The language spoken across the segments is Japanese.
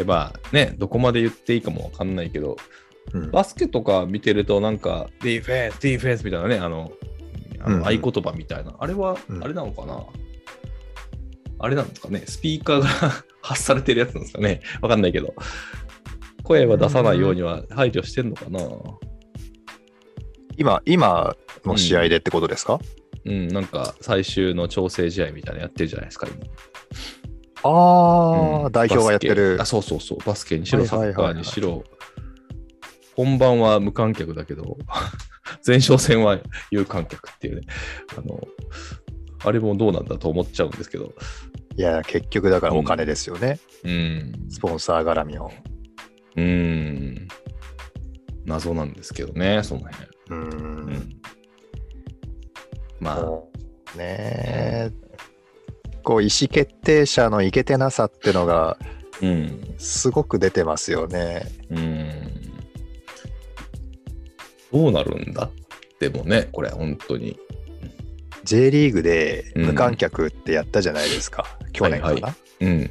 ってまあね、どこまで言っていいかもわかんないけど、うん。バスケとか見てるとなんか、ディフェンス、ディフェンスみたいなね、あの、あうんうん。の合言葉みたいな、あれはう、ん。あれなのかな、あれなんですかね、スピーカーが 発されてるやつなんですかね、わかんないけど、声は出さないようには配慮してんのかな？今、今の試合でってことですか、うん、なんか最終の調整試合みたいなのやってるじゃないですか、今。ああ、うん。代表がやってる。あ、。そうそうそう、バスケにしろ、サッカーにしろ、本番は無観客だけど、前哨戦は有観客っていうね、あの、あれもどうなんだと思っちゃうんですけど、いや、結局だからお金ですよね。うん、スポンサー絡みの。うん、謎なんですけどね、その辺。うー。うん。ん、まあ、ね。こう意思決定者のいけてなさってのがうん、すごく出てますよね。うん。どうなるんだでもね、これ、本当に。J リーグでうん無観客ってやったじゃないですか、去年かな、はいはうん、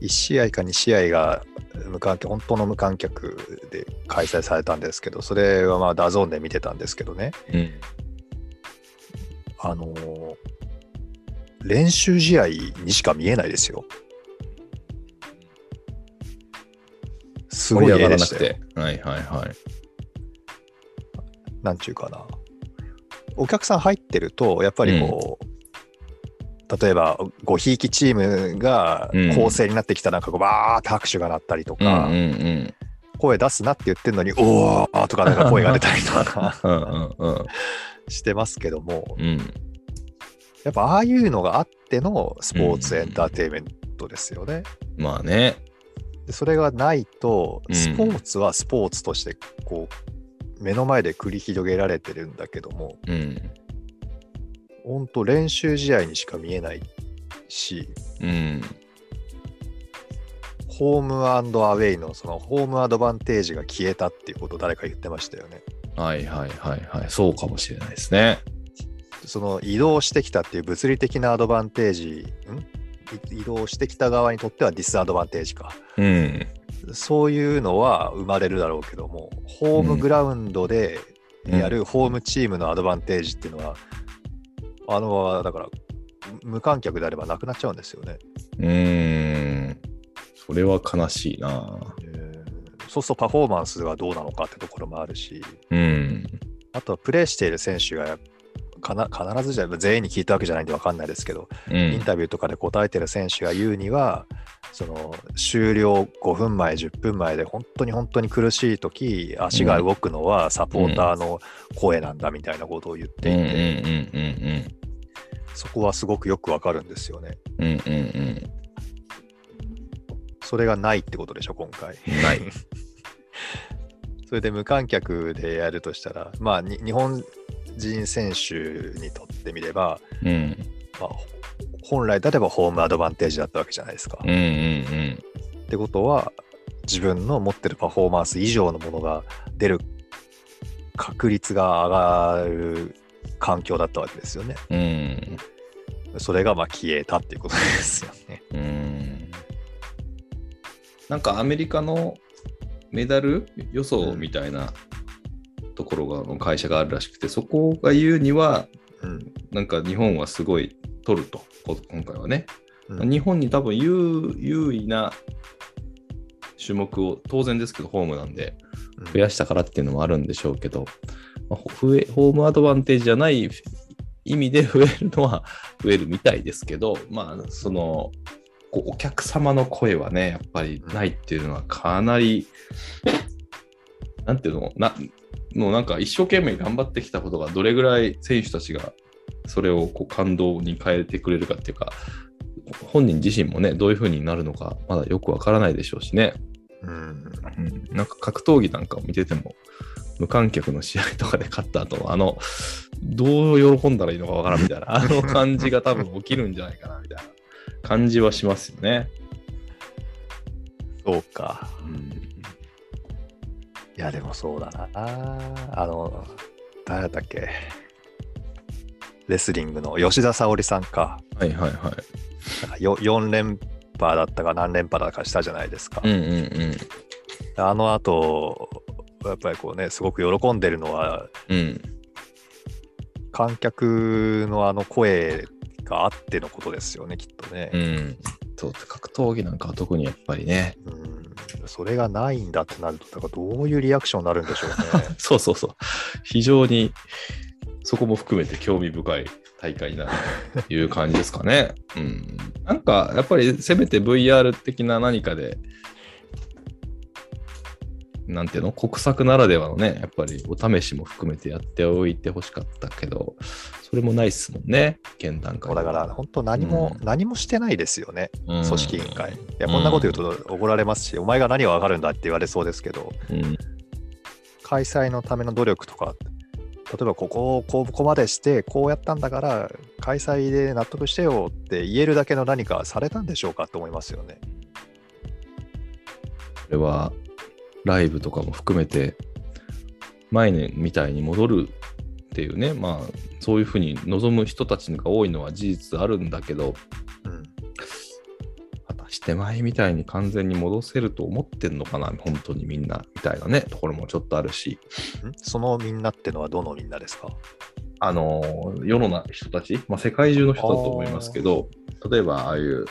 1試合か2試合が無観客本当の無観客で開催されたんですけどそれはまあ DAZN で見てたんですけどねうん。あのー練習試合にしか見えないですよすごい絵でしたよらなくて。はいはいはい。なんちゅうかな。お客さん入ってると、やっぱりこう、例えば、ごひいきチームがうん構成になってきたら、なんかこう、バーって拍手が鳴ったりとうんか、うん声出すなって言ってるのに、おーとかなんか声が出たりとかうん。うんうんうん。してますけども、うん。やっぱああいうのがあってのスポーツエンターテインメントですよね。まあね。でそれがないと、うんスポーツはスポーツとして、こう、目の前で繰り広げられてるんだけども、うん。本当練習試合にしか見えないし、うん。ホームアウェイのそのホームアドバンテージが消えたっていうことを誰か言ってましたよね。はいはいはいはい。そうかもしれないですね。その移動してきたっていう物理的なアドバンテージ、移動してきた側にとってはディスアドバンテージか。うん。そういうのは生まれるだろうけども、ホームグラウンドでやるホームチームのアドバンテージっていうのは、あの、だから、無観客であればなくなっちゃうんですよね。うーん。それは悲しいな。えーそうするとパフォーマンスはどうなのかってところもあるし、うん。あとはプレーしている選手がかな必ずじゃ全員に聞いたわけじゃないんで分かんないですけど、うインん。タビューとかで答えてる選手が言うには、その終了5分前、10分前で本当に本当に苦しい時足が動くのはサポーターの声なんだみたいなことを言っていて、うんそこはすごくよくわかるんですよね。うんうん。うんうんそれがないってことでしょ、今回。うん。ない。それで無観客でやるとしたら、まあ、に日本人選手にとってみれば、うん。まあ、ほ本来であればホームアドバンテージだったわけじゃないですか。うんうんってことは自分の持ってるパフォーマンス以上のものが出る確率が上がる環境だったわけですよね。うん。うん。それがまあ消えたっていうことですよね。うんなんかアメリカのメダル予想みたいなところがの会社があるらしくて、そこが言うには、うん。なんか日本はすごい取ると、こ今回はね。うん。日本に多分優優位な種目を、当然ですけど、ホームなんで、増やしたからっていうのもあるんでしょうけど、まあほ増えホームアドバンテージじゃない意味で 増えるのは増えるみたいですけど、まあ、その、お客様の声はね、やっぱりないっていうのはかなり、なんていうの、な、もうなんか一生懸命頑張ってきたことがどれぐらい選手たちがそれをこう感動に変えてくれるかっていうか、本人自身もね、どういう風になるのかまだよくわからないでしょうしね。うんうん、なんか格闘技なんかを見てても、無観客の試合とかで勝った後、あの、どう喜んだらいいのかわからんみたいな、あの感じが多分起きるんじゃないかなみたいな感じはしますよね。そうか。うん、いや、でもそうだな。あの、誰だっけ？レスリングの吉田沙保里さんか。はいはいはい。なんかよ4連覇だったか何連覇だかしたじゃないですか。うんうんうん。あの後、やっぱりこうね、すごく喜んでるのは、うん。観客のあの声があってのことですよね、きっとね。うん。そう、格闘技なんかは特にやっぱりね。うんそれがないんだってなると、だからどういうリアクションになるんでしょうね。そうそうそう。非常にそこも含めて興味深い大会になるという感じですかね。うん。なんかやっぱりせめて VR 的な何かで、なんていうの？国策ならではのね、やっぱりお試しも含めてやっておいてほしかったけど、それもないっすもんね、現段階だから本当何も、うん何もしてないですよね、うん組織委員会。いや、こんなこと言うと怒られますし、お前が何がわかるんだって言われそうですけど、うん。開催のための努力とか、例えばここをここまでして、こうやったんだから、開催で納得してよって言えるだけの何かされたんでしょうかと思いますよね。これはライブとかも含めて前年みたいに戻るっていうねまあそういうふうに望む人たちが多いのは事実あるんだけどうん、果たして前みたいに完全に戻せると思ってんのかな本当にみんなみたいなねところもちょっとあるし。ん？そのみんなってのはどのみんなですか？あの世のな人たち、まあ、世界中の人だと思いますけど例えばああいう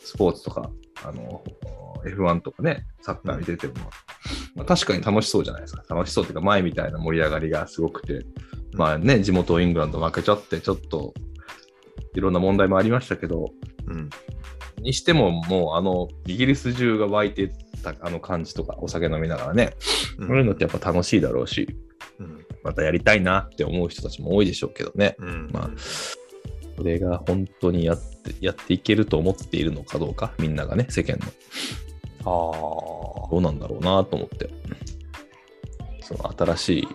スポーツとかあの F1 とかねサッカーに出ても、まあ、確かに楽しそうじゃないですか。楽しそうっていうか前みたいな盛り上がりがすごくて。まあね地元イングランド負けちゃってちょっといろんな問題もありましたけど。うん。にしてももうあのイギリス中が湧いてたあの感じとかお酒飲みながらね、うん。そういうのってやっぱ楽しいだろうし。うん。またやりたいなって思う人たちも多いでしょうけどね。うん。まあそれが本当にやってやっていけると思っているのかどうか、みんながね、世間の。あどうなんだろうなと思って。その新しい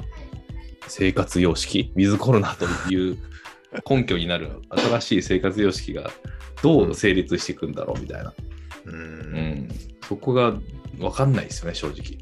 生活様式、ウィズコロナという根拠になる新しい生活様式がどう成立していくんだろうみたいな。ーう。うんん、そこが分かんないですよね、正直。